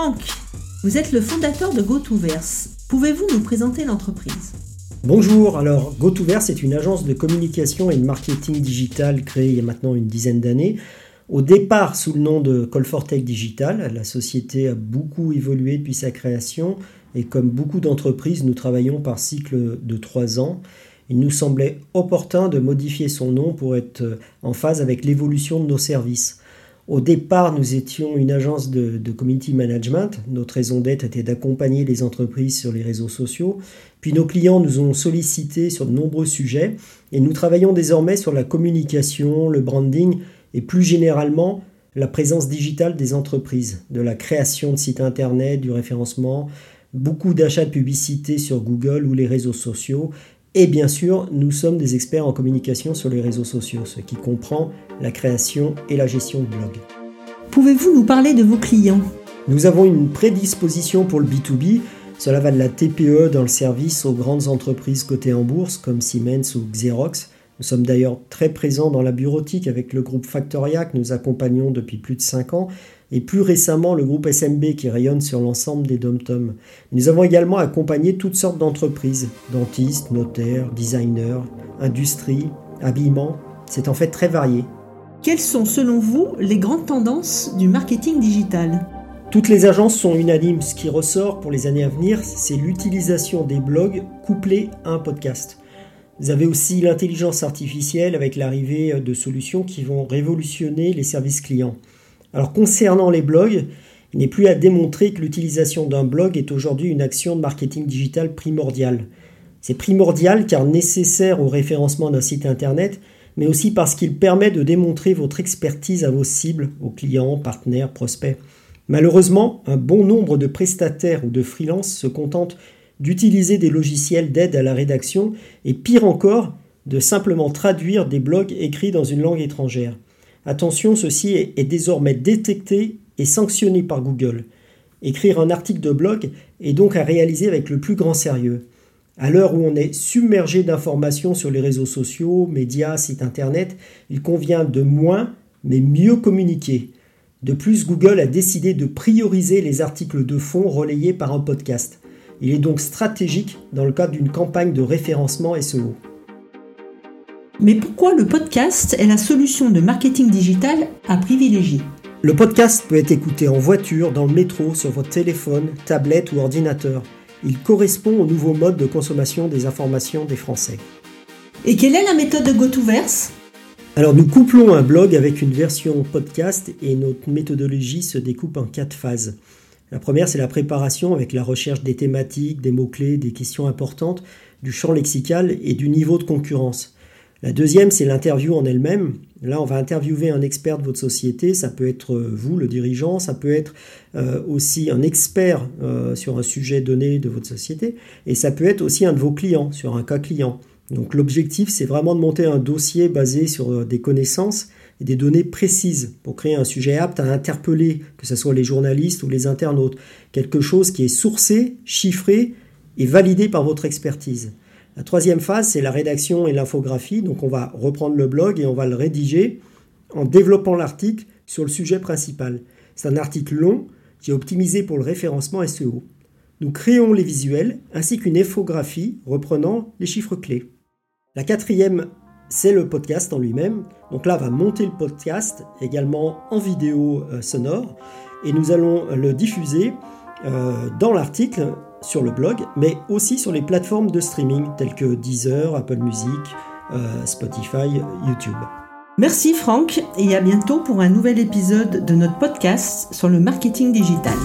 Franck, vous êtes le fondateur de GoToVerse. Pouvez-vous nous présenter l'entreprise? Bonjour, alors GoToVerse est une agence de communication et de marketing digital créée il y a maintenant une dizaine d'années. Au départ sous le nom de Colfortech Digital, la société a beaucoup évolué depuis sa création et comme beaucoup d'entreprises, nous travaillons par cycle de trois ans. Il nous semblait opportun de modifier son nom pour être en phase avec l'évolution de nos services. Au départ, nous étions une agence de, community management. Notre raison d'être était d'accompagner les entreprises sur les réseaux sociaux. Puis nos clients nous ont sollicité sur de nombreux sujets et nous travaillons désormais sur la communication, le branding et plus généralement la présence digitale des entreprises, de la création de sites internet, du référencement, beaucoup d'achats de publicité sur Google ou les réseaux sociaux et bien sûr, nous sommes des experts en communication sur les réseaux sociaux, ce qui comprend la création et la gestion de blogs. Pouvez-vous nous parler de vos clients? Nous avons une prédisposition pour le B2B. Cela va de la TPE dans le service aux grandes entreprises cotées en bourse comme Siemens ou Xerox. Nous sommes d'ailleurs très présents dans la bureautique avec le groupe Factoria que nous accompagnons depuis plus de 5 ans et plus récemment le groupe SMB qui rayonne sur l'ensemble des dom Nous avons également accompagné toutes sortes d'entreprises, dentistes, notaires, designers, industrie, habillement. C'est en fait très varié. Quelles sont selon vous les grandes tendances du marketing digital? Toutes les agences sont unanimes. Ce qui ressort pour les années à venir, c'est l'utilisation des blogs couplés à un podcast. Vous avez aussi l'intelligence artificielle avec l'arrivée de solutions qui vont révolutionner les services clients. Alors concernant les blogs, il n'est plus à démontrer que l'utilisation d'un blog est aujourd'hui une action de marketing digital primordiale. C'est primordial car nécessaire au référencement d'un site internet, mais aussi parce qu'il permet de démontrer votre expertise à vos cibles, aux clients, partenaires, prospects. Malheureusement, un bon nombre de prestataires ou de freelances se contentent d'utiliser des logiciels d'aide à la rédaction et pire encore, de simplement traduire des blogs écrits dans une langue étrangère. Attention, ceci est, désormais détecté et sanctionné par Google. Écrire un article de blog est donc à réaliser avec le plus grand sérieux. À l'heure où on est submergé d'informations sur les réseaux sociaux, médias, sites internet, il convient de moins mais mieux communiquer. De plus, Google a décidé de prioriser les articles de fond relayés par un podcast. Il est donc stratégique dans le cadre d'une campagne de référencement SEO. Mais pourquoi le podcast est la solution de marketing digital à privilégier? Le podcast peut être écouté en voiture, dans le métro, sur votre téléphone, tablette ou ordinateur. Il correspond au nouveau mode de consommation des informations des Français. Et quelle est la méthode de GoToVerse? Alors nous couplons un blog avec une version podcast et notre méthodologie se découpe en quatre phases. La première, c'est la préparation avec la recherche des thématiques, des mots-clés, des questions importantes, du champ lexical et du niveau de concurrence. La deuxième, c'est l'interview en elle-même. Là, on va interviewer un expert de votre société. Ça peut être euh, vous, le dirigeant. Ça peut être euh, aussi un expert euh, sur un sujet donné de votre société. Et ça peut être aussi un de vos clients, sur un cas client. Donc l'objectif, c'est vraiment de monter un dossier basé sur des connaissances et des données précises pour créer un sujet apte à interpeller, que ce soit les journalistes ou les internautes. Quelque chose qui est sourcé, chiffré et validé par votre expertise. La troisième phase, c'est la rédaction et l'infographie. Donc on va reprendre le blog et on va le rédiger en développant l'article sur le sujet principal. C'est un article long qui est optimisé pour le référencement SEO. Nous créons les visuels ainsi qu'une infographie reprenant les chiffres clés. La quatrième, c'est le podcast en lui-même. Donc là, va monter le podcast également en vidéo euh, sonore et nous allons le diffuser euh, dans l'article sur le blog, mais aussi sur les plateformes de streaming telles que Deezer, Apple Music, euh, Spotify, YouTube. Merci Franck et à bientôt pour un nouvel épisode de notre podcast sur le marketing digital.